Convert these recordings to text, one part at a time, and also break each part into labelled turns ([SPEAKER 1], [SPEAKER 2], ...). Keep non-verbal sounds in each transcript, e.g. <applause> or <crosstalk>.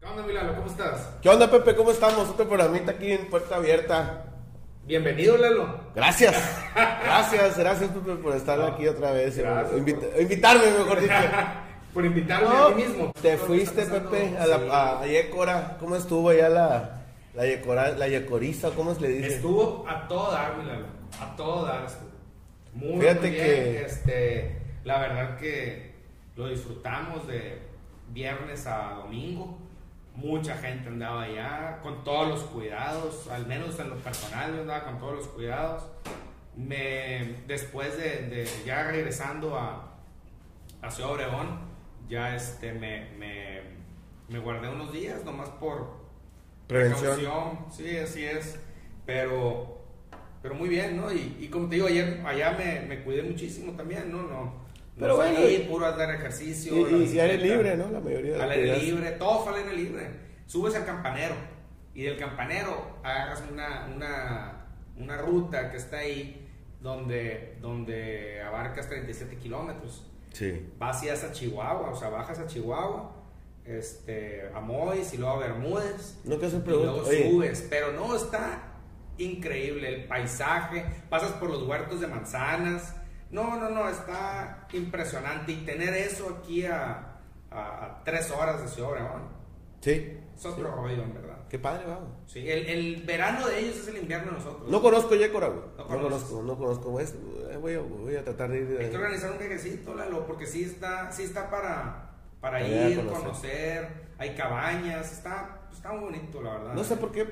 [SPEAKER 1] ¿Qué onda, Milano? ¿Cómo estás?
[SPEAKER 2] ¿Qué onda, Pepe? ¿Cómo estamos? Otro programita aquí en Puerta Abierta.
[SPEAKER 1] Bienvenido, Lalo.
[SPEAKER 2] Gracias. <laughs> Gracias, gracias, Pepe, por estar aquí otra vez.
[SPEAKER 1] Gracias,
[SPEAKER 2] Invita- invitarme, mejor dicho. <laughs>
[SPEAKER 1] Por invitarme
[SPEAKER 2] No,
[SPEAKER 1] a mí mismo.
[SPEAKER 2] te fuiste. Pepe, a la
[SPEAKER 1] Sí.
[SPEAKER 2] a Yécora. ¿Cómo estuvo allá la, la, Yécora, la Yecoriza? ¿Cómo se le dice?
[SPEAKER 1] Estuvo a todo dar, Milano. A todo dar estuvo. Muy,
[SPEAKER 2] Fíjate
[SPEAKER 1] muy bien.
[SPEAKER 2] que-
[SPEAKER 1] Este, la verdad que lo disfrutamos de viernes a domingo. Mucha gente andaba allá con todos los cuidados, al menos en lo personal yo andaba con todos los cuidados. Me, después de, de ya regresando a, a Ciudad Obregón, ya este, me, me, me guardé unos días nomás por,
[SPEAKER 2] Prevención.
[SPEAKER 1] Precaución, sí, así es. Pero, pero muy bien, ¿no? Y, y como te digo, ayer allá me, me cuidé muchísimo también, ¿no? No,
[SPEAKER 2] Pero
[SPEAKER 1] no
[SPEAKER 2] bueno,
[SPEAKER 1] salí,
[SPEAKER 2] y-
[SPEAKER 1] puro andar ejercicio.
[SPEAKER 2] Y, y, y aire
[SPEAKER 1] bicicleta.
[SPEAKER 2] libre, ¿no? La mayoría de
[SPEAKER 1] Al aire libre, todo fue al aire libre. Subes al campanero y del campanero agarras una, una, una ruta que está ahí donde, donde abarcas 37 kilómetros
[SPEAKER 2] Sí.
[SPEAKER 1] vas y hasta Chihuahua, o sea, bajas a Chihuahua, este, a Mois y luego a Bermúdez.
[SPEAKER 2] No te hacen
[SPEAKER 1] y
[SPEAKER 2] preguntas.
[SPEAKER 1] luego
[SPEAKER 2] Oye.
[SPEAKER 1] subes, pero no, está increíble el paisaje, pasas por los huertos de manzanas, no, no, no, está impresionante y tener eso aquí a, a, a tres horas de Ciudad Obregón,
[SPEAKER 2] Sí.
[SPEAKER 1] es otro rollo, en verdad.
[SPEAKER 2] Qué padre, vamos.
[SPEAKER 1] Sí, el, el verano de ellos es el invierno de nosotros.
[SPEAKER 2] No conozco Yécora, güey.
[SPEAKER 1] No
[SPEAKER 2] No, conozco, no conozco. Voy a, voy a- voy a tratar de ir.
[SPEAKER 1] Hay que organizar un viajecito, Lalo, porque sí está, sí está para, para ir,
[SPEAKER 2] conocer.
[SPEAKER 1] conocer. hay cabañas, está, está muy bonito, la verdad.
[SPEAKER 2] No sé por qué.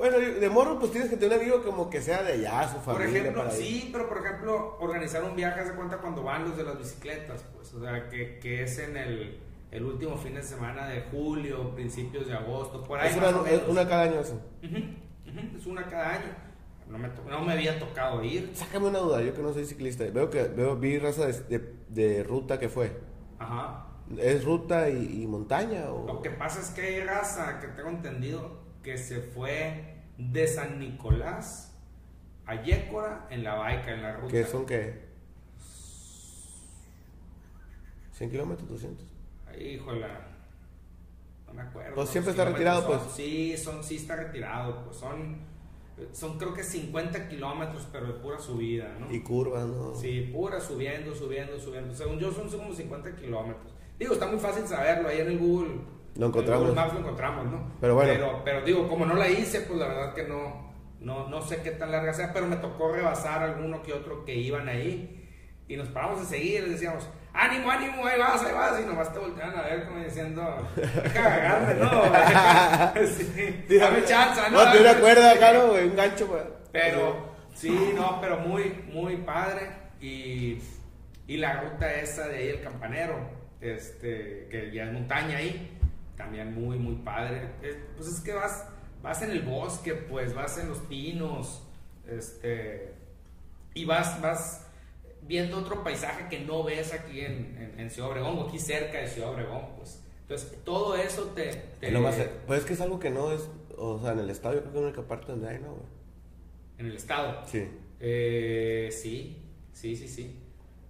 [SPEAKER 2] Bueno, de morro, pues tienes que tener un amigo como que sea de allá, su
[SPEAKER 1] Por
[SPEAKER 2] familia.
[SPEAKER 1] ejemplo,
[SPEAKER 2] para ir.
[SPEAKER 1] sí, pero por ejemplo, organizar un viaje, se cuenta cuando van los de las bicicletas, pues, o sea, que, que es en el, el último fin de semana de julio, principios de agosto, por ahí
[SPEAKER 2] Es una, una cada año eso.
[SPEAKER 1] Es una cada año. No me, no me había tocado ir.
[SPEAKER 2] Sácame una duda, yo que no soy ciclista. Veo que veo, vi raza de, de- de ruta que fue.
[SPEAKER 1] Ajá.
[SPEAKER 2] ¿Es ruta y, y montaña? O...
[SPEAKER 1] Lo que pasa es que hay raza que tengo entendido que se fue de San Nicolás a Yécora en la baica, en la ruta.
[SPEAKER 2] ¿Qué son qué? ¿100 kilómetros? ¿200?
[SPEAKER 1] Híjole, no me acuerdo.
[SPEAKER 2] Pues siempre está retirado, pues.
[SPEAKER 1] Sí, son, sí está retirado, pues son, son creo que 50 kilómetros, pero de pura subida, ¿no?
[SPEAKER 2] Y curvas, ¿no?
[SPEAKER 1] Sí, pura subiendo, subiendo, subiendo. Según yo son como 50 kilómetros. Digo, está muy fácil saberlo, ahí en el Google.
[SPEAKER 2] Lo encontramos.
[SPEAKER 1] En el Google Maps lo encontramos, ¿no?
[SPEAKER 2] Pero bueno.
[SPEAKER 1] Pero, pero digo, como no la hice, pues la verdad que no, no, no sé qué tan larga sea, pero me tocó rebasar alguno que otro que iban ahí. Y nos paramos a seguir, les decíamos, ánimo, ánimo, ahí vas, ahí vas. Y nomás te volteaban a ver como diciendo, de agarrarme, ¿no? <laughs> sí, dame chance, ¿no?
[SPEAKER 2] No, te una cuerda ¿no? güey? Un gancho, güey.
[SPEAKER 1] Pero, sí, no, pero muy, muy padre. Y, y la ruta esa de ahí, el campanero, este, que ya es montaña ahí, también muy, muy padre. Es- pues es que vas, vas en el bosque, pues vas en los pinos, este, y vas, vas viendo otro paisaje que no ves aquí en, en, en Ciudad Obregón, o aquí cerca de Ciudad Obregón, pues. Entonces, todo eso te... te-
[SPEAKER 2] Es lo más- pues es que es algo que no es. O sea, en el estadio creo que es la única parte donde hay, ¿no, güey?
[SPEAKER 1] en el estado.
[SPEAKER 2] Sí.
[SPEAKER 1] Eh, sí, sí, sí, sí.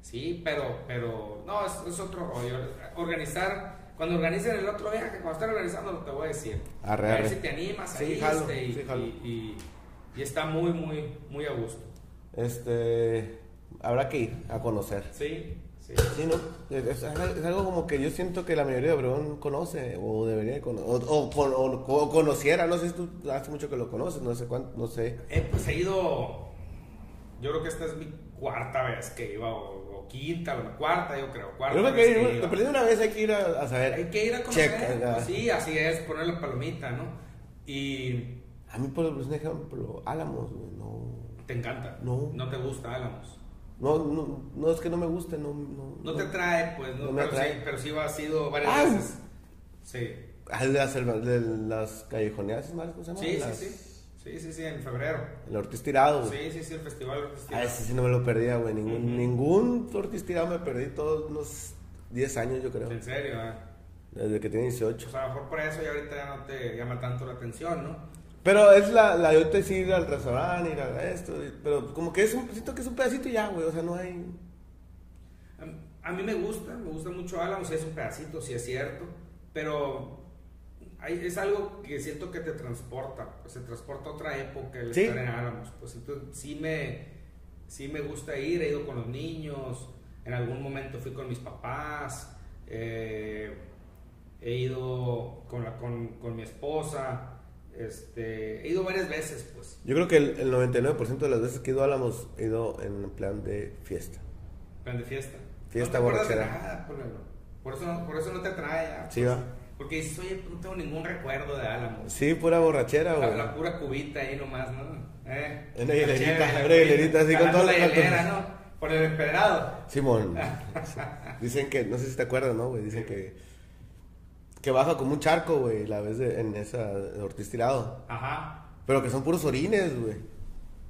[SPEAKER 1] Sí, pero, pero, no, es, es otro rollo. Organizar, cuando organicen el otro viaje, cuando estén organizando, te voy a decir.
[SPEAKER 2] Arre,
[SPEAKER 1] a ver
[SPEAKER 2] arre.
[SPEAKER 1] si te animas
[SPEAKER 2] Sí,
[SPEAKER 1] ahí,
[SPEAKER 2] jalo,
[SPEAKER 1] este, y,
[SPEAKER 2] sí, jalo.
[SPEAKER 1] y, y- y está muy, muy, muy a gusto.
[SPEAKER 2] Este. Habrá que ir a conocer.
[SPEAKER 1] Sí, sí.
[SPEAKER 2] Sí, ¿no? Es, algo como que yo siento que la mayoría de Obregón conoce o debería de conocer. O, o o- o conociera, no sé si tú hace mucho que lo conoces, no sé cuánto, no sé.
[SPEAKER 1] Eh, pues he ido, yo creo que esta es mi cuarta vez que iba, o, o quinta, o cuarta, yo creo. Cuarta
[SPEAKER 2] Yo creo
[SPEAKER 1] vez
[SPEAKER 2] que ir, perdí una vez hay que ir a, a saber.
[SPEAKER 1] Hay que ir a conocer.
[SPEAKER 2] Checa,
[SPEAKER 1] pues sí, así es, poner la palomita, ¿no? Y
[SPEAKER 2] A mí, por ejemplo, Álamos, güey, no.
[SPEAKER 1] te encanta.
[SPEAKER 2] No.
[SPEAKER 1] No te gusta Álamos.
[SPEAKER 2] No, no, no, es que no me guste, no. No,
[SPEAKER 1] No te atrae, pues, no,
[SPEAKER 2] No me
[SPEAKER 1] pero,
[SPEAKER 2] atrae.
[SPEAKER 1] Sí, pero sí ha sido varias
[SPEAKER 2] Ah.
[SPEAKER 1] veces. Sí.
[SPEAKER 2] Ah, de las, de las callejoneadas. ¿cómo se llama?
[SPEAKER 1] Sí, sí,
[SPEAKER 2] Las-
[SPEAKER 1] sí. Sí, sí, sí, en febrero.
[SPEAKER 2] El Ortiz Tirado, güey.
[SPEAKER 1] Sí, sí, sí, el festival Ortiz
[SPEAKER 2] Ah,
[SPEAKER 1] Tirado.
[SPEAKER 2] ese sí no me lo perdía, güey. Ningún, ningún Ortiz Tirado me perdí todos unos 10 años, yo creo.
[SPEAKER 1] En serio, ¿eh?
[SPEAKER 2] Desde que tiene 18.
[SPEAKER 1] Pues a lo mejor por eso ya ahorita ya no te llama tanto la atención, ¿no?
[SPEAKER 2] Pero es la, la de ahorita es ir al restaurante, ir a esto. Pero como que es un, siento que es un pedacito y ya, güey. O sea, no hay.
[SPEAKER 1] A- A mí me gusta, me gusta mucho Álamos, es un pedacito, sí es cierto, pero es algo que siento que te transporta, pues se transporta a otra época el
[SPEAKER 2] Sí.
[SPEAKER 1] estar en Álamos. Pues entonces sí me, sí me gusta ir, he ido con los niños, en algún momento fui con mis papás, eh, he ido con, la, con, con mi esposa, este, he ido varias veces, pues,
[SPEAKER 2] Yo creo que el, el 99% de las veces que he ido a Álamos he ido en plan de fiesta.
[SPEAKER 1] plan de fiesta.
[SPEAKER 2] Fiesta
[SPEAKER 1] no te
[SPEAKER 2] borrachera.
[SPEAKER 1] nada, por eso, no- por eso no te atrae. ah,
[SPEAKER 2] Sí,
[SPEAKER 1] pues,
[SPEAKER 2] va.
[SPEAKER 1] Porque dices, oye, no tengo ningún recuerdo de Álamos.
[SPEAKER 2] Sí, pura borrachera, güey.
[SPEAKER 1] la pura cubita ahí nomás, ¿no? Eh,
[SPEAKER 2] Una hielerita, una hielerita, así con todo
[SPEAKER 1] la hielera, ¿no? Por el empedrado.
[SPEAKER 2] Simón. <laughs> Dicen que, no sé si te acuerdas, ¿no, güey? Dicen que, que baja como un charco, güey, la vez de, en esa de Ortiz Tirado.
[SPEAKER 1] Ajá.
[SPEAKER 2] Pero que son puros orines, güey.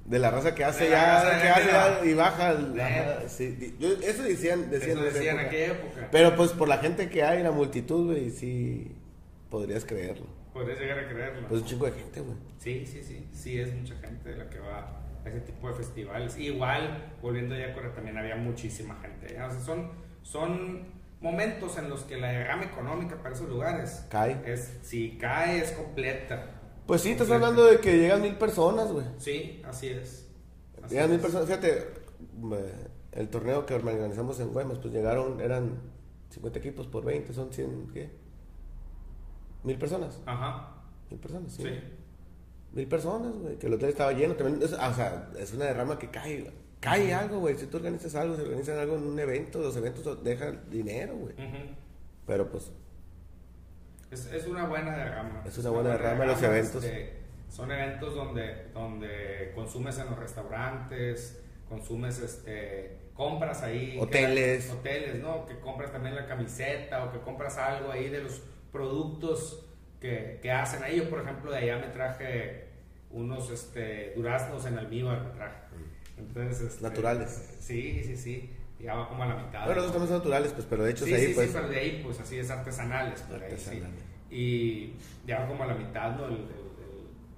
[SPEAKER 2] De la raza que hace
[SPEAKER 1] la
[SPEAKER 2] ya, que hace y baja. ajá, sí. Yo- eso decían, decían,
[SPEAKER 1] Eso decían en aquella época.
[SPEAKER 2] Pero pues por la gente que hay, la multitud, güey, sí podrías creerlo.
[SPEAKER 1] Podrías llegar a creerlo.
[SPEAKER 2] Pues un chingo de gente, güey.
[SPEAKER 1] Sí, sí, sí. Sí, es mucha gente la que va a ese tipo de festivales. Igual, volviendo ya a Corea, también había muchísima gente. O sea, son, son momentos en los que la derrama económica para esos lugares
[SPEAKER 2] Cae.
[SPEAKER 1] es, si cae, es completa.
[SPEAKER 2] Pues sí, estás hablando de que llegan mil personas, güey.
[SPEAKER 1] Sí, así es. Así
[SPEAKER 2] Llegan mil personas. Fíjate, el torneo que organizamos en Guaymas, pues llegaron, eran 50 equipos por 20, son 100, ¿qué? Mil personas.
[SPEAKER 1] Ajá.
[SPEAKER 2] Mil personas, sí.
[SPEAKER 1] Sí.
[SPEAKER 2] Mil personas, güey. Que el hotel estaba lleno. También, es- ah, o sea, es una derrama que cae. Cae algo, güey. Si tú organizas algo, si organizan algo en un evento, los eventos dejan dinero, güey.
[SPEAKER 1] Ujú.
[SPEAKER 2] Pero pues,
[SPEAKER 1] Es, es una buena derrama.
[SPEAKER 2] Es una buena derrama los eventos.
[SPEAKER 1] este, son eventos donde, donde consumes en los restaurantes, consumes, este, compras ahí.
[SPEAKER 2] Hoteles.
[SPEAKER 1] hoteles, ¿no? Que compras también la camiseta o que compras algo ahí de los productos que, que hacen ahí. Yo, por ejemplo, de allá me traje unos este, duraznos en almíbar, me traje. Entonces, este,
[SPEAKER 2] Naturales.
[SPEAKER 1] Sí, sí, sí. Ya va como a la mitad.
[SPEAKER 2] bueno, nosotros también son naturales, pues, pero hechos
[SPEAKER 1] Sí,
[SPEAKER 2] ahí,
[SPEAKER 1] sí,
[SPEAKER 2] pues.
[SPEAKER 1] sí, pero de ahí, pues así es artesanales. Por ahí, sí.
[SPEAKER 2] Artesanales.
[SPEAKER 1] Y ya como a la mitad, ¿no? El, el-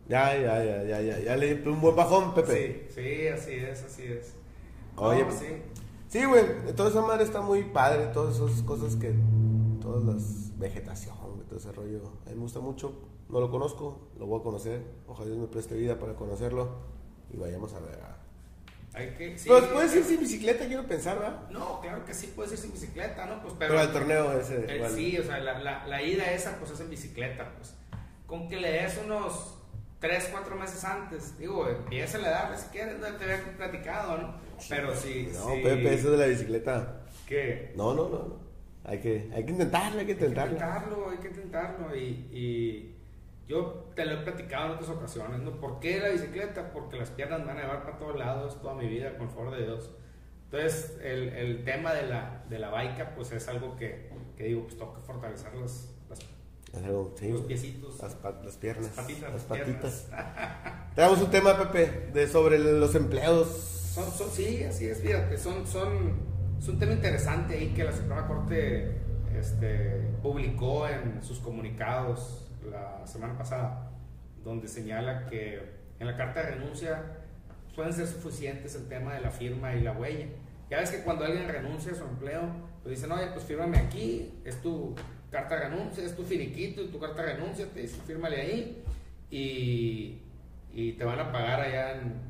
[SPEAKER 2] Ya, ya, ya, ya, ya. Ya le di un buen bajón, Pepe.
[SPEAKER 1] Sí, sí, así es, así es.
[SPEAKER 2] Oye,
[SPEAKER 1] No,
[SPEAKER 2] pues,
[SPEAKER 1] sí.
[SPEAKER 2] Sí, güey, toda esa madre está muy padre, todas esas cosas que, todas las vegetación, todo ese rollo, a mí me gusta mucho, no lo conozco, lo voy a conocer, ojalá Dios me preste vida para conocerlo y vayamos a ver.
[SPEAKER 1] Hay que, sí,
[SPEAKER 2] Pues puedes ir sin bicicleta, quiero pensar, ¿verdad?
[SPEAKER 1] No, claro que sí, puedes ir sin bicicleta, ¿no? Pues, pero,
[SPEAKER 2] Pero al torneo ese,
[SPEAKER 1] Eh,
[SPEAKER 2] igual.
[SPEAKER 1] sí, o sea, la, la, la ida esa, pues es en bicicleta, pues. Con que le des unos 3, 4 meses antes, digo, empieza a darle si quieres, no te había platicado, ¿no? Pero sí,
[SPEAKER 2] No,
[SPEAKER 1] sí.
[SPEAKER 2] Pepe, eso de la bicicleta,
[SPEAKER 1] ¿Qué?
[SPEAKER 2] no, no, no, no. Hay que, hay que intentarlo, hay que
[SPEAKER 1] Hay que
[SPEAKER 2] intentarlo.
[SPEAKER 1] intentarlo, hay que intentarlo. Y, y yo te lo he platicado en otras ocasiones, ¿no? ¿Por qué la bicicleta? Porque las piernas me van a llevar para todos lados toda mi vida, con favor de Dios. Entonces, el, el tema de la, de la baica, pues es algo que, que digo, pues tengo que fortalecer las, las-
[SPEAKER 2] algo, sí,
[SPEAKER 1] los piecitos.
[SPEAKER 2] Las, las piernas.
[SPEAKER 1] Las patitas,
[SPEAKER 2] Las patitas. <laughs> Tenemos un tema, Pepe, de sobre los empleados.
[SPEAKER 1] Son, son- sí, así es, fíjate, son, son, es un tema interesante ahí que la Suprema Corte este, publicó en sus comunicados la semana pasada, donde señala que en la carta de renuncia pueden ser suficientes el tema de la firma y la huella. Ya ves que cuando alguien renuncia a su empleo, pues dicen, oye, pues fírmame aquí, es tu carta de renuncia, es tu finiquito y tu carta de renuncia, te dicen, fírmale ahí y, y te van a pagar allá en,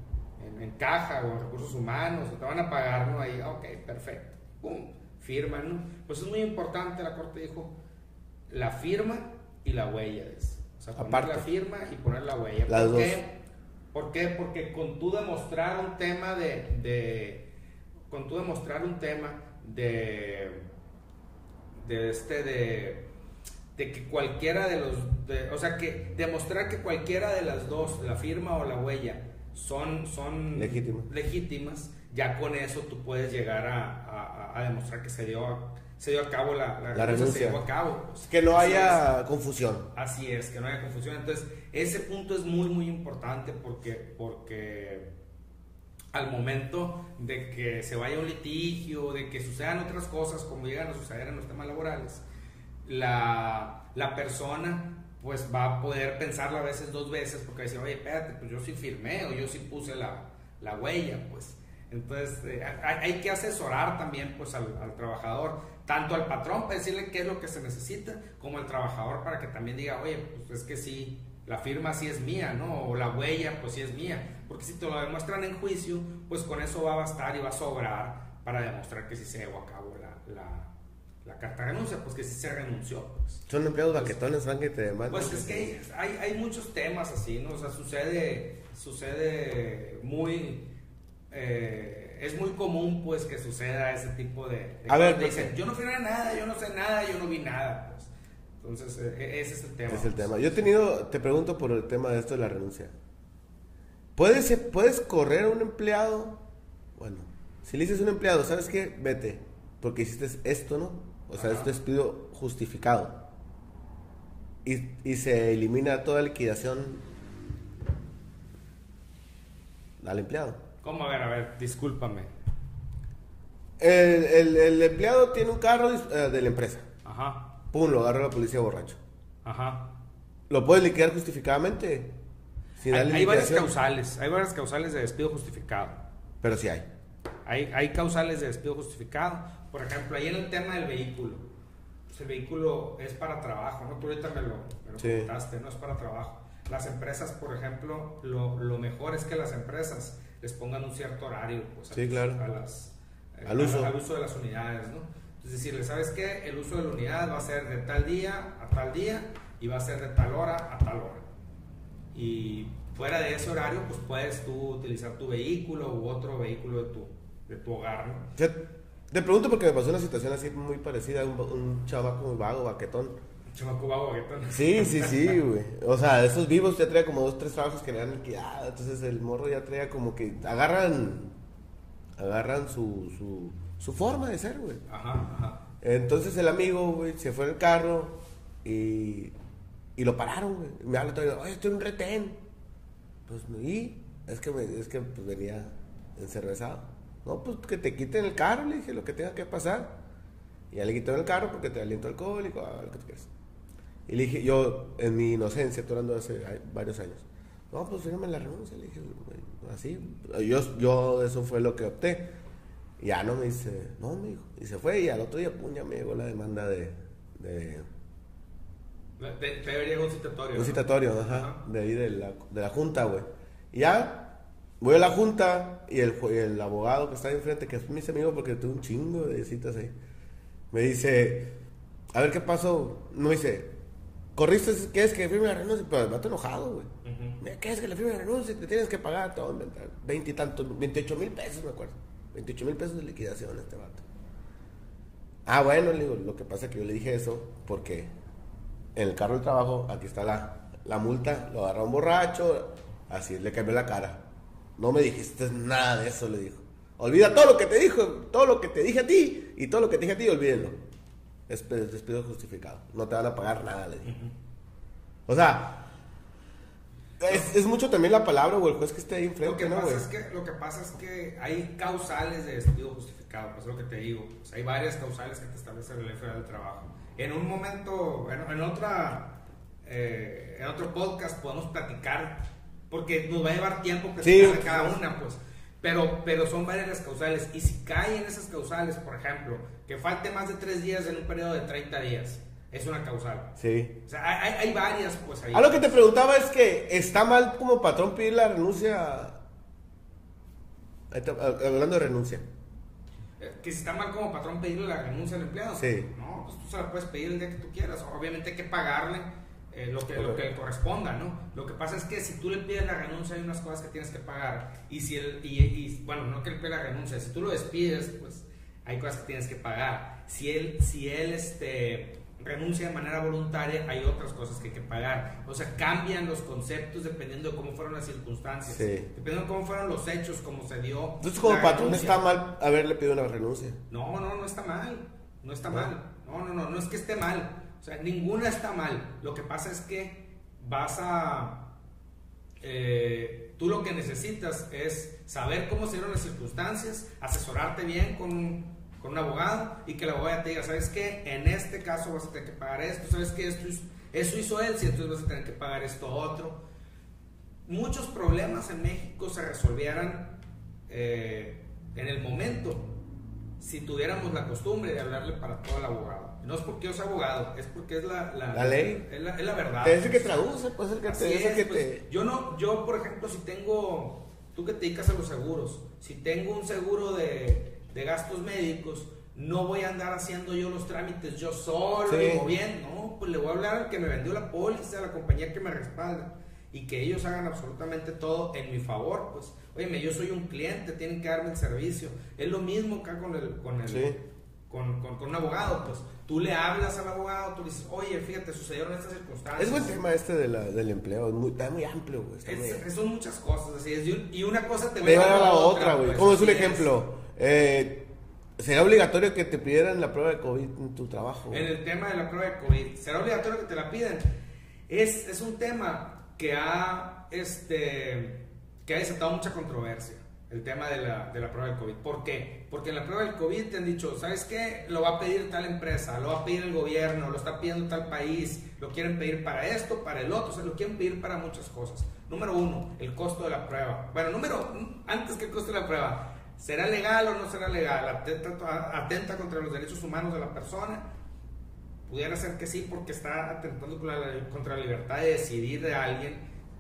[SPEAKER 1] en, en caja o en recursos humanos, o te van a pagar, ¿no? Ahí, ok, perfecto, pum, firman, ¿no? Pues es muy importante, la Corte dijo, la firma y la huella, dice. O sea, poner
[SPEAKER 2] Aparte.
[SPEAKER 1] la firma y poner la huella.
[SPEAKER 2] Las
[SPEAKER 1] ¿Por
[SPEAKER 2] dos.
[SPEAKER 1] qué? ¿Por qué? Porque con tú demostrar un tema de, de con tú demostrar un tema de de este de de que cualquiera de los de- o sea que demostrar que cualquiera de las dos la firma o la huella son son
[SPEAKER 2] Legítimas.
[SPEAKER 1] legítimas ya con eso tú puedes llegar a, a- a demostrar que se dio a, se dio a cabo la, la,
[SPEAKER 2] La
[SPEAKER 1] renuncia, se llevó a cabo.
[SPEAKER 2] Que no
[SPEAKER 1] Así es.
[SPEAKER 2] haya confusión.
[SPEAKER 1] Así es, que no haya confusión. Entonces, ese punto es muy, muy importante porque, porque al momento de que se vaya un litigio, de que sucedan otras cosas como llegan a suceder en los temas laborales, la, la persona pues va a poder pensarlo a veces dos veces porque va a decir, oye, espérate, pues yo sí firmé o yo sí puse la, la huella, pues. Entonces, eh, hay, que asesorar también pues, al, trabajador, tanto al patrón para decirle qué es lo que se necesita, como al trabajador para que también diga, oye, pues es que sí, la firma sí es mía, ¿no? O la huella, pues sí es mía. Porque si te lo demuestran en juicio, pues con eso va a bastar y va a sobrar para demostrar que sí se llevó a cabo la, carta de renuncia, pues que sí se renunció. Pues.
[SPEAKER 2] Son empleados baquetones, van que te demandan.
[SPEAKER 1] Pues es que hay, hay, muchos temas así, ¿no? O sea, sucede, sucede muy eh, es muy común pues que suceda ese tipo de...
[SPEAKER 2] a ver,
[SPEAKER 1] dicen, yo no fui nada, yo no sé nada, yo no vi nada. Pues. Entonces, e, e, ese es el tema.
[SPEAKER 2] Es el tema. Yo he tenido, te pregunto por el tema de esto de la renuncia. ¿Puedes, ¿Puedes correr a un empleado? Bueno, si le dices a un empleado, ¿sabes qué? Vete, porque hiciste esto, ¿no? O sea, esto es despido justificado. Y, y se elimina toda liquidación al empleado.
[SPEAKER 1] ¿Cómo? A ver, a ver, discúlpame.
[SPEAKER 2] El, el, empleado tiene un carro eh, de la empresa.
[SPEAKER 1] Ajá.
[SPEAKER 2] Pum, lo agarra la policía borracho.
[SPEAKER 1] Ajá.
[SPEAKER 2] ¿Lo puedes liquidar justificadamente?
[SPEAKER 1] hay, hay varias causales, hay varias causales de despido justificado.
[SPEAKER 2] Pero sí hay.
[SPEAKER 1] Hay, hay causales de despido justificado. Por ejemplo, ahí en el tema del vehículo. Pues el vehículo es para trabajo, ¿no? Tú ahorita me lo, me lo no es para trabajo. Las empresas, por ejemplo, lo, lo mejor es que las empresas les pongan un cierto horario pues,
[SPEAKER 2] sí, claro.
[SPEAKER 1] las,
[SPEAKER 2] eh, al, uso.
[SPEAKER 1] al, uso. de las unidades, ¿no? Es decirle, ¿sabes qué? El uso de la unidad va a ser de tal día a tal día y va a ser de tal hora a tal hora. Y fuera de ese horario, pues puedes tú utilizar tu vehículo u otro vehículo de tu, de tu hogar, ¿no?
[SPEAKER 2] Te, pregunto porque me pasó una situación así muy parecida, un, un chavaco muy vago, baquetón Sí, sí, sí, güey. O sea, esos vivos ya traía como dos, tres trabajos que le han liquidado. Entonces el morro ya traía como que agarran, agarran su, su, su forma de ser, güey.
[SPEAKER 1] Ajá, ajá.
[SPEAKER 2] Entonces el amigo, güey, se fue en el carro y, y lo pararon, güey. Me habla todavía, oye, estoy en un retén. Pues, ¿y? Es que, me, es que pues, venía encervezado. No, pues que te quiten el carro, le dije, lo que tenga que pasar. Y ya le quitaron el carro porque te aliento alcohólico, a lo que tú quieras. Y le dije, yo, en mi inocencia, hablando hace varios años, no, pues fíjame la renuncia. Le dije, así. Yo, yo, eso fue lo que opté. Y ya no me dice, no, me dijo. Y se fue y al otro día, puña, me llegó la demanda de. de
[SPEAKER 1] te llegó un citatorio.
[SPEAKER 2] Un citatorio, ajá, De ahí de la, de la junta, güey. Y ya, voy a la junta y el, el abogado que está ahí enfrente, que es mi amigo porque tuve un chingo de citas ahí, me dice, a ver qué pasó. No dice, corriste, ¿qué es que firme la renuncia? Pero me enojado, güey. ¿Qué es que le firme la renuncia? Te tienes que pagar todo, veintitantos, veintiocho mil pesos, me acuerdo. Veintiocho mil pesos de liquidación este vato. Ah, bueno, le digo, lo que pasa es que yo le dije eso porque en el carro del trabajo, aquí está la, la multa, lo agarró un borracho, así le cambió la cara. No me dijiste nada de eso, le dijo. Olvida todo lo que te dijo, todo lo que te dije a ti y todo lo que te dije a ti, olvídenlo es despido justificado. No te van a pagar nada, le dije. O sea, es, mucho también la palabra o el juez que esté ahí enfrente,
[SPEAKER 1] lo que pasa es que Lo que pasa es que hay causales de despido justificado, pues es lo que te digo. hay varias causales que te establece la ley federal del trabajo. En un momento, en, otra, eh, en otro podcast podemos platicar, porque nos va a llevar tiempo platicar sí, cada una, pues. Pero, pero son varias las causales. Y si cae en esas causales, por ejemplo, que falte más de tres días en un periodo de 30 días, es una causal.
[SPEAKER 2] Sí.
[SPEAKER 1] O sea, hay, hay varias, pues ahí.
[SPEAKER 2] A lo que te preguntaba es que está mal como patrón pedir la renuncia. Hablando de renuncia.
[SPEAKER 1] Eh, que si está mal como patrón pedirle la renuncia al empleado.
[SPEAKER 2] Sí.
[SPEAKER 1] No, pues tú se la puedes pedir el día que tú quieras. Obviamente hay que pagarle eh, lo, que, lo que le corresponda, ¿no? Lo que pasa es que si tú le pides la renuncia hay unas cosas que tienes que pagar y si él, y, bueno, no que le pida la renuncia, si tú lo despides, pues hay cosas que tienes que pagar. Si él, si él este, renuncia de manera voluntaria, hay otras cosas que hay que pagar. O sea, cambian los conceptos dependiendo de cómo fueron las circunstancias, dependiendo de cómo fueron los hechos, cómo se dio.
[SPEAKER 2] Entonces, como patrón, está mal haberle pedido una renuncia.
[SPEAKER 1] No, no, no está mal. No está mal. No, no, no, no es que esté mal o sea, ninguna está mal. Lo que pasa es que vas a... Eh, tú lo que necesitas es saber cómo se dieron las circunstancias, asesorarte bien con, con un abogado y que el abogado te diga, ¿sabes qué? En este caso vas a tener que pagar esto, ¿sabes qué? Esto, eso hizo él, si entonces vas a tener que pagar esto otro. Muchos problemas en México se resolvieran eh, en el momento, si tuviéramos la costumbre de hablarle para todo el abogado. No es porque yo sea abogado, es porque es la,
[SPEAKER 2] la, ley.
[SPEAKER 1] Es la, es la, verdad.
[SPEAKER 2] Es el que traduce, pues el que te, que
[SPEAKER 1] pues,
[SPEAKER 2] te...
[SPEAKER 1] Yo no, yo por ejemplo, si tengo, tú que te dedicas a los seguros, si tengo un seguro de, de gastos médicos, no voy a andar haciendo yo los trámites yo solo sí. y bien, no, pues le voy a hablar al que me vendió la póliza, a la compañía que me respalda y que ellos hagan absolutamente todo en mi favor, pues, oye, yo soy un cliente, tienen que darme el servicio. Es lo mismo acá con el, con el, con, con, un abogado, pues, tú le hablas al abogado, tú dices, oye, fíjate, sucedieron estas circunstancias.
[SPEAKER 2] Es buen tema este de la, del empleo, es muy, está muy amplio, güey.
[SPEAKER 1] Son muchas cosas, así es, y una cosa te,
[SPEAKER 2] va a la otra, güey. Pues, ¿Cómo es un ejemplo? Eh, ¿Será obligatorio que te pidieran la prueba de COVID en tu trabajo?
[SPEAKER 1] En el tema de la prueba de COVID, ¿será obligatorio que te la pidan? Es, es un tema que ha, este, que ha desatado mucha controversia, el tema de la, de la prueba del COVID. ¿Por qué? Porque en la prueba del COVID te han dicho, ¿sabes qué? Lo va a pedir tal empresa, lo va a pedir el gobierno, lo está pidiendo tal país, lo quieren pedir para esto, para el otro, o sea, lo quieren pedir para muchas cosas. Número uno, el costo de la prueba. Bueno, número, antes que el costo de la prueba, ¿será legal o no será legal? ¿Atenta, atenta contra los derechos humanos de la persona? Pudiera ser que sí, porque está atentando contra la libertad de decidir de alguien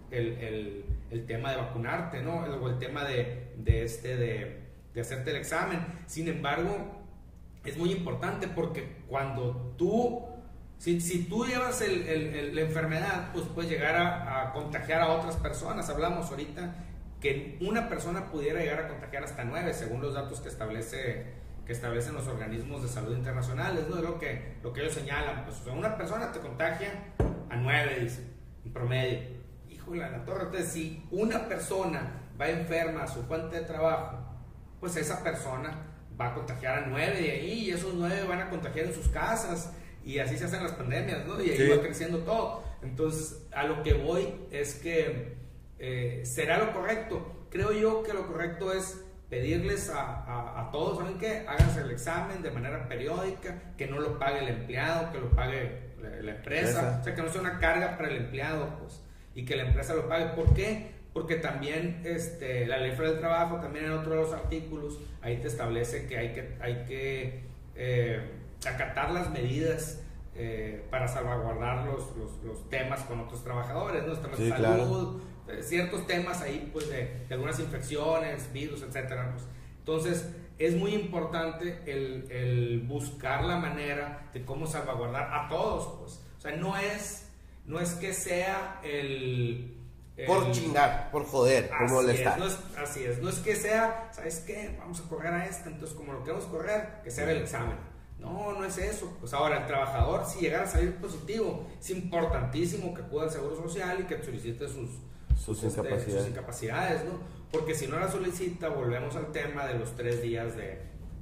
[SPEAKER 1] el, tema de vacunarte, ¿no? O el tema de este, de, de, hacerte el examen. Sin embargo, es muy importante porque cuando tú, si, si tú llevas el, la enfermedad, pues puedes llegar a, a contagiar a otras personas. Hablamos ahorita que una persona pudiera llegar a contagiar hasta nueve, según los datos que establece que establecen los organismos de salud internacionales, ¿no? Es lo que, lo que ellos señalan. Pues, una persona te contagia a 9, dice, en promedio. Híjole, la torre. Entonces, si una persona va enferma a su fuente de trabajo, pues esa persona va a contagiar a 9 de ahí y esos 9 van a contagiar en sus casas y así se hacen las pandemias, ¿no? Y ahí va creciendo todo. Entonces, a lo que voy es que eh, será lo correcto. Creo yo que lo correcto es pedirles a, a, todos, ¿saben qué? Háganse el examen de manera periódica, que no lo pague el empleado, que lo pague la, empresa, o sea, que no sea una carga para el empleado, pues, y que la empresa lo pague. ¿Por qué? Porque también este, la ley federal del trabajo, también en otro de los artículos, ahí te establece que hay que, hay que eh, acatar las medidas eh, para salvaguardar los, los, los, temas con otros trabajadores, ¿no? Temas de salud, eh, ciertos temas ahí, pues, de, algunas infecciones, virus, etcétera. Pues. Entonces, es muy importante el, el, buscar la manera de cómo salvaguardar a todos, pues. O sea, no es, no es que sea el...
[SPEAKER 2] por chingar, por joder, por molestar.
[SPEAKER 1] Es, así es, no es que sea, ¿sabes qué? Vamos a correr a esta, entonces como lo queremos correr, que sea el examen. No, no es eso. Pues ahora, el trabajador, si llegara a salir positivo, es importantísimo que acuda al Seguro Social y que solicite sus,
[SPEAKER 2] sus, incapacidades.
[SPEAKER 1] incapacidades, ¿no? Porque si no la solicita, volvemos al tema de los tres días de,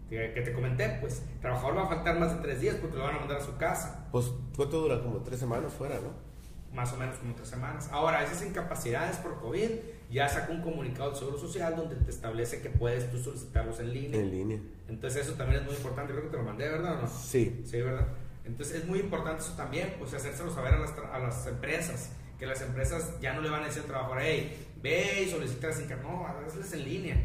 [SPEAKER 1] que te comenté, pues el trabajador va a faltar más de tres días porque lo van a mandar a su casa.
[SPEAKER 2] Pues, ¿cuánto dura? Como tres semanas fuera, ¿no?
[SPEAKER 1] Más o menos como tres semanas. Ahora, esas incapacidades por COVID, ya sacó un comunicado del Seguro Social donde te establece que puedes tú solicitarlos en línea.
[SPEAKER 2] En línea.
[SPEAKER 1] Entonces, eso también es muy importante. Creo que te lo mandé, ¿verdad o no?
[SPEAKER 2] Sí.
[SPEAKER 1] Sí, ¿verdad? Entonces, es muy importante eso también, pues hacérselo saber a las, a las empresas que las empresas ya no le van a decir al trabajador, hey, ve y solicita las No, hazles en línea.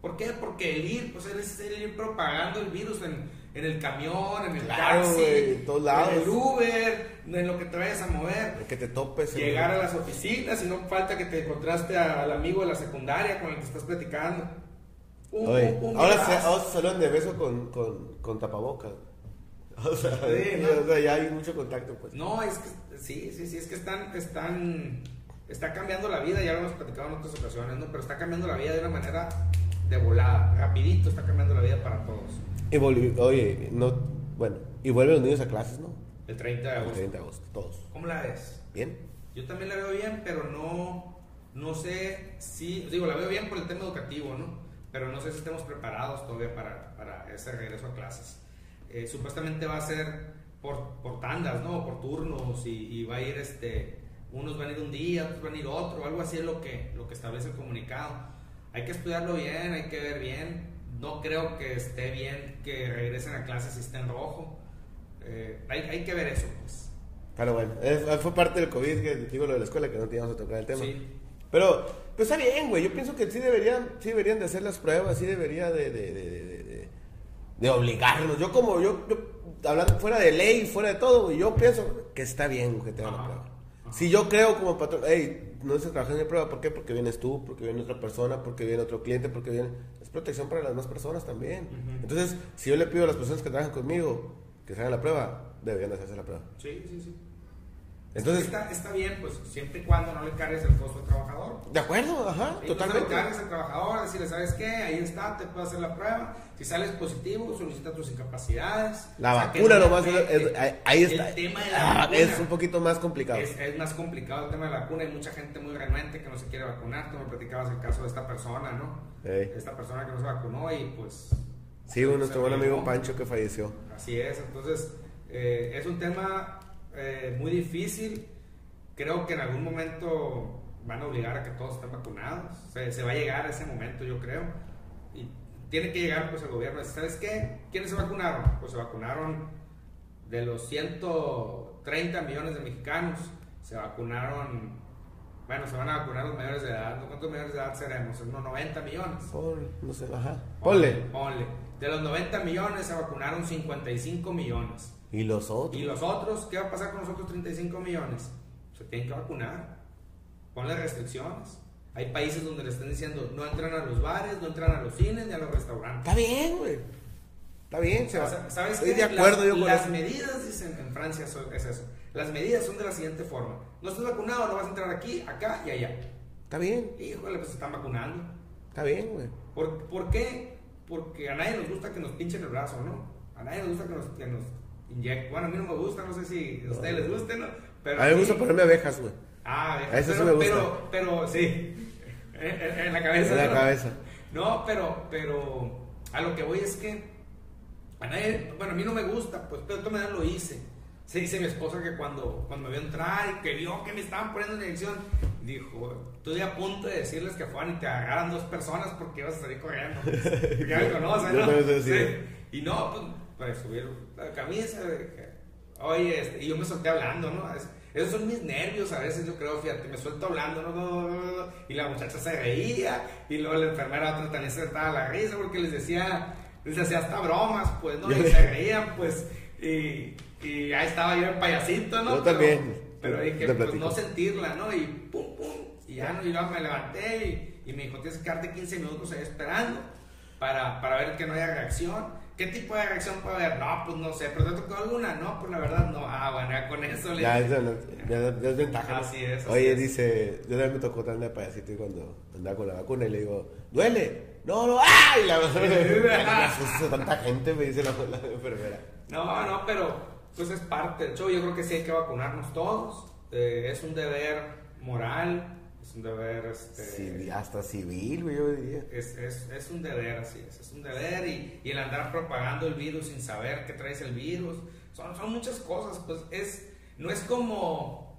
[SPEAKER 1] ¿Por qué? Porque el ir, pues es el ir propagando el virus en, en el camión, en el taxi, en,
[SPEAKER 2] todos lados.
[SPEAKER 1] en el Uber, en lo que te vayas a mover.
[SPEAKER 2] Que te topes.
[SPEAKER 1] Llegar a las oficinas y no falta que te encontraste al amigo de la secundaria con el que estás platicando.
[SPEAKER 2] ahora, se, salieron de beso con, con, con tapabocas. <laughs> O sea, <laughs> o sea, ya hay mucho contacto, pues.
[SPEAKER 1] No, es que sí, sí, sí, es que están, están, está cambiando la vida, ya lo hemos platicado en otras ocasiones, ¿no? Pero está cambiando la vida de una manera de volada, rapidito está cambiando la vida para todos.
[SPEAKER 2] Y oye, no, bueno, y vuelven los niños a clases, ¿no?
[SPEAKER 1] El 30 de agosto.
[SPEAKER 2] El 30 de agosto, todos.
[SPEAKER 1] ¿Cómo la ves?
[SPEAKER 2] Bien.
[SPEAKER 1] Yo también la veo bien, pero no, no sé si, digo, la veo bien por el tema educativo, ¿no? Pero no sé si estemos preparados todavía para, para ese regreso a clases. Eh, supuestamente va a ser por, por tandas, ¿no? Por turnos y, va a ir, este, unos van a ir un día, otros van a ir otro, algo así es lo que, lo que establece el comunicado. Hay que estudiarlo bien, hay que ver bien. No creo que esté bien que regresen a clases si está en rojo. Eh, hay, hay, que ver eso, pues.
[SPEAKER 2] Pero bueno, fue parte del COVID, que digo lo de la escuela, que no teníamos a tocar el tema. Sí. Pero, pues está bien, güey. Yo pienso que sí deberían, sí deberían de hacer las pruebas, sí debería de, de, de, de, de obligarnos. Yo como, yo, yo, hablando fuera de ley, fuera de todo, güey, yo pienso que está bien que te hagan la prueba. Si yo creo como patrón, hey, no se trabaja en prueba, ¿por qué? Porque vienes tú, porque viene otra persona, porque viene otro cliente, porque viene... Es protección para las demás personas también. Entonces, si yo le pido a las personas que trabajan conmigo que se hagan la prueba, deberían hacerse la prueba.
[SPEAKER 1] Sí, sí, sí.
[SPEAKER 2] Entonces,
[SPEAKER 1] está, está bien, pues siempre y cuando no le cargues el costo al trabajador.
[SPEAKER 2] De acuerdo, ajá,
[SPEAKER 1] Sí,
[SPEAKER 2] totalmente.
[SPEAKER 1] No le cargues al trabajador, decirle, ¿sabes qué? Ahí está, te puedo hacer la prueba. Si sales positivo, solicita tus incapacidades.
[SPEAKER 2] La
[SPEAKER 1] O sea, que
[SPEAKER 2] vacuna
[SPEAKER 1] no
[SPEAKER 2] nomás, es- ahí- está.
[SPEAKER 1] El tema de la
[SPEAKER 2] Ah,
[SPEAKER 1] vacuna
[SPEAKER 2] es un poquito más complicado.
[SPEAKER 1] es, es más complicado el tema de la vacuna. Hay mucha gente muy renuente que no se quiere vacunar. Tú me platicabas el caso de esta persona, ¿no?
[SPEAKER 2] Ey.
[SPEAKER 1] Esta persona que no se vacunó y pues...
[SPEAKER 2] Sí,
[SPEAKER 1] se-
[SPEAKER 2] nuestro buen amigo. Pancho que falleció.
[SPEAKER 1] Así es, entonces eh, es un tema eh, muy difícil. Creo que en algún momento van a obligar a que todos estén vacunados. Se, se va a llegar a ese momento, yo creo. Y tiene que llegar pues el gobierno. ¿Sabes qué? ¿Quiénes se vacunaron? Pues se vacunaron de los 130 millones de mexicanos. Se vacunaron, bueno, se van a vacunar los mayores de edad. ¿Cuántos mayores de edad seremos? Unos 90 millones.
[SPEAKER 2] Pon- no sé, ajá. Ponle.
[SPEAKER 1] Ponle. De los 90 millones se vacunaron 55 millones.
[SPEAKER 2] ¿Y los otros?
[SPEAKER 1] ¿Y los otros? ¿Qué va a pasar con los otros 35 millones? Se tienen que vacunar. Ponle restricciones. Hay países donde le están diciendo no entran a los bares, no entran a los cines ni a los restaurantes.
[SPEAKER 2] Está bien, güey. Está bien, se va.
[SPEAKER 1] Sa- ¿Sabes
[SPEAKER 2] Estoy
[SPEAKER 1] qué?
[SPEAKER 2] de acuerdo
[SPEAKER 1] las,
[SPEAKER 2] yo con
[SPEAKER 1] las
[SPEAKER 2] eso.
[SPEAKER 1] medidas, dicen en Francia, son- es eso. Las medidas son de la siguiente forma. No estás vacunado, no vas a entrar aquí, acá y allá.
[SPEAKER 2] Está bien,
[SPEAKER 1] Híjole, pues se están vacunando.
[SPEAKER 2] está bien, güey.
[SPEAKER 1] ¿Por, por qué? Porque a nadie nos gusta que nos pinchen el brazo, ¿no? A nadie nos gusta que nos, que nos Bueno, a mí no me gusta, no sé si a ustedes les guste, ¿no? Pero
[SPEAKER 2] A mí me gusta ponerme abejas, güey.
[SPEAKER 1] Ah,
[SPEAKER 2] a eso sí
[SPEAKER 1] pero,
[SPEAKER 2] me gusta.
[SPEAKER 1] Pero, pero sí, en, la cabeza.
[SPEAKER 2] En la
[SPEAKER 1] ¿no?
[SPEAKER 2] cabeza.
[SPEAKER 1] No, pero, pero a lo que voy es que a nadie, bueno, a mí no me gusta, pues, pero de todas maneras lo hice. Se dice mi esposa que cuando, cuando me vio entrar y que vio que me estaban poniendo en inyección, dijo, estoy a punto de decirles que fueran y te agarran dos personas porque ibas a salir corriendo. <laughs> Ya me conocen,
[SPEAKER 2] Yo
[SPEAKER 1] ¿no?
[SPEAKER 2] también soy así.
[SPEAKER 1] Sí. Y no, pues, para subir la camisa, oye, este, y yo me solté hablando, ¿no? Es- esos son mis nervios a veces, yo creo, fíjate, me suelto hablando, ¿no? Y la muchacha se reía, y luego la enfermera otra también se estaba la risa porque les decía, les hacía hasta bromas, pues, ¿no? Y se <laughs> reían, pues, y, y ahí estaba yo el payasito, ¿no?
[SPEAKER 2] Yo
[SPEAKER 1] Pero-
[SPEAKER 2] también.
[SPEAKER 1] Pero
[SPEAKER 2] Te
[SPEAKER 1] pues, no sentirla, ¿no? Y pum, pum, y ya, ¿no? y luego me levanté y, y me dijo, tienes que quedarte 15 minutos ahí esperando para, para ver que no haya reacción. ¿Qué tipo de reacción puede haber? No, pues no sé, pero te tocó alguna, no, pues la verdad no. Ah, bueno, ya con eso le
[SPEAKER 2] Ya es, ya, ya es ventaja.
[SPEAKER 1] Así es, así
[SPEAKER 2] Oye,
[SPEAKER 1] es.
[SPEAKER 2] dice, yo también me tocó también de payasito y cuando andaba con la vacuna y le digo, ¿duele? No, no, ¡ay! La me <laughs> tanta gente, me dice la, la enfermera.
[SPEAKER 1] No, no, pero pues es parte del show. Yo creo que sí hay que vacunarnos todos. Eh, es un deber moral, es un deber, este...
[SPEAKER 2] Hasta civil, güey, yo diría.
[SPEAKER 1] Es, es, es un deber, así es, es un deber y, y el andar propagando el virus sin saber que traes el virus, son, son muchas cosas, pues es, no es como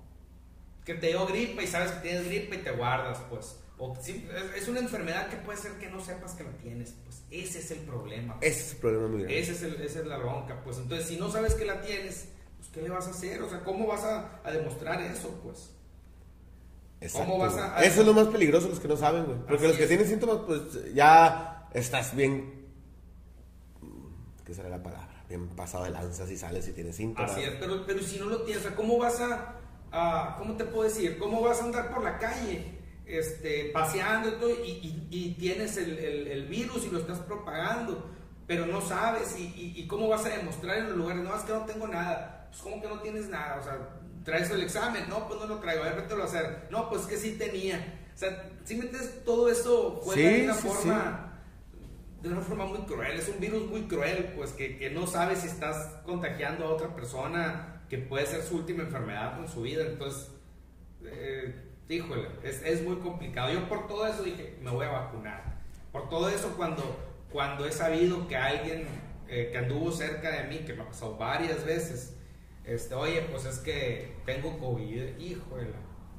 [SPEAKER 1] que te dio gripa y sabes que tienes gripa y te guardas, pues, o es una enfermedad que puede ser que no sepas que la tienes, pues ese es el problema.
[SPEAKER 2] Ese es el problema muy grande.
[SPEAKER 1] Ese es el- esa es la bronca, pues entonces si no sabes que la tienes, pues ¿qué le vas a hacer? O sea, ¿cómo vas a, a demostrar eso, pues?
[SPEAKER 2] Exacto,
[SPEAKER 1] ¿Cómo vas
[SPEAKER 2] güey.
[SPEAKER 1] a-
[SPEAKER 2] Eso es lo más peligroso, los que no saben, güey. Porque
[SPEAKER 1] Así
[SPEAKER 2] los que
[SPEAKER 1] es.
[SPEAKER 2] tienen síntomas, pues ya estás bien. ¿Qué será la palabra? Bien pasado de lanza si sales y tienes síntomas.
[SPEAKER 1] Así es, pero, pero si no lo tienes, o sea, ¿cómo vas a, a- ¿cómo te puedo decir? ¿Cómo vas a andar por la calle, este, paseando y todo, y, y- y tienes el, el- el virus y lo estás propagando, pero no sabes, y, y- y cómo vas a demostrar en los lugares? No, es que no tengo nada, pues ¿cómo que no tienes nada? O sea, ¿traes el examen? No, pues no lo traigo, a ver, vete a hacer. No, pues que sí tenía. O sea, si metes todo eso juega
[SPEAKER 2] Sí,
[SPEAKER 1] de una
[SPEAKER 2] sí,
[SPEAKER 1] forma de una forma muy cruel, es un virus muy cruel, pues que, que no sabes si estás contagiando a otra persona que puede ser su última enfermedad en su vida, entonces, eh, híjole, es, es muy complicado. Yo por todo eso dije, me voy a vacunar. Por todo eso cuando, cuando he sabido que alguien eh, que anduvo cerca de mí, que me ha pasado varias veces, este, oye, pues es que tengo COVID, híjole,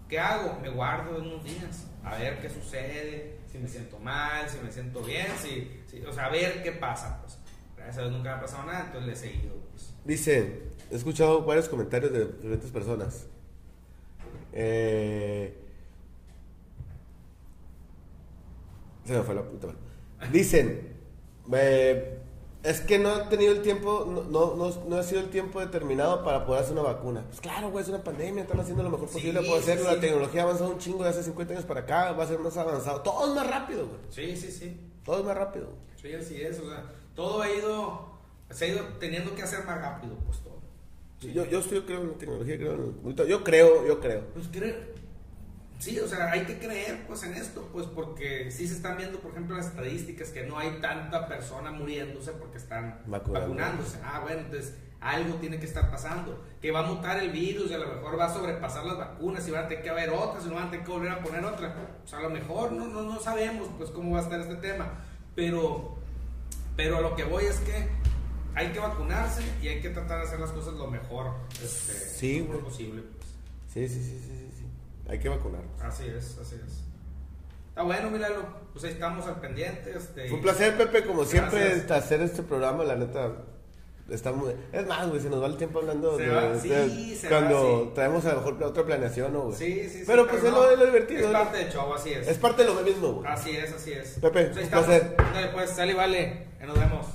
[SPEAKER 1] ¿qué hago? Me guardo unos días, a ver qué sucede, si me siento mal, si me siento bien, si, o sea, a ver qué pasa, pues. Gracias a Dios nunca me ha pasado nada, entonces le he seguido, pues.
[SPEAKER 2] Dice, he escuchado varios comentarios de diferentes personas. Eh, Se me fue la puta. Dicen, eh, es que no ha tenido el tiempo, no, no, no, no ha sido el tiempo determinado para poder hacer una vacuna. Pues claro, güey, es una pandemia, están haciendo lo mejor
[SPEAKER 1] Sí,
[SPEAKER 2] posible por hacerlo.
[SPEAKER 1] sí,
[SPEAKER 2] La
[SPEAKER 1] sí.
[SPEAKER 2] tecnología ha avanzado un chingo de hace 50 años para acá, va a ser más avanzado. Todo es más rápido, güey.
[SPEAKER 1] Sí, sí, sí.
[SPEAKER 2] Todo es más rápido.
[SPEAKER 1] Sí, así es. O sea, todo ha ido, se ha ido teniendo que hacer más rápido, pues todo.
[SPEAKER 2] Yo, yo estoy, creo en la tecnología, creo en el- Yo creo, yo creo.
[SPEAKER 1] Pues creo. Sí, o sea, hay que creer pues en esto, pues porque sí se están viendo, por ejemplo, las estadísticas que no hay tanta persona muriéndose porque están
[SPEAKER 2] Vacunando.
[SPEAKER 1] vacunándose. Ah, bueno, entonces algo tiene que estar pasando. Que va a mutar el virus y a lo mejor va a sobrepasar las vacunas y van a tener que haber otras y no van a tener que volver a poner otra. O sea, a lo mejor no, no, no sabemos pues cómo va a estar este tema. Pero, pero a lo que voy es que hay que vacunarse y hay que tratar de hacer las cosas lo mejor este,
[SPEAKER 2] Sí,
[SPEAKER 1] lo posible. pues.
[SPEAKER 2] Sí, sí, sí, sí. Hay que vacunarnos.
[SPEAKER 1] Así es, así es. Está bueno, míralo. Pues ahí estamos al pendiente. Este,
[SPEAKER 2] Fue un placer, Pepe, como siempre,
[SPEAKER 1] Gracias.
[SPEAKER 2] hacer este programa, la neta. Está muy... Es más, güey, se nos va el tiempo hablando de,
[SPEAKER 1] va,
[SPEAKER 2] de-
[SPEAKER 1] sí, se
[SPEAKER 2] cuando
[SPEAKER 1] va, sí.
[SPEAKER 2] traemos a lo mejor otra planeación, ¿no, güey?
[SPEAKER 1] Sí, sí, sí.
[SPEAKER 2] Pero pues es
[SPEAKER 1] no,
[SPEAKER 2] lo, es lo divertido.
[SPEAKER 1] Es parte del show, así es.
[SPEAKER 2] Es parte de lo mismo, güey.
[SPEAKER 1] Así es, así es.
[SPEAKER 2] Pepe,
[SPEAKER 1] Pues
[SPEAKER 2] un placer.
[SPEAKER 1] Ándale, pues, sale y vale. Nos vemos.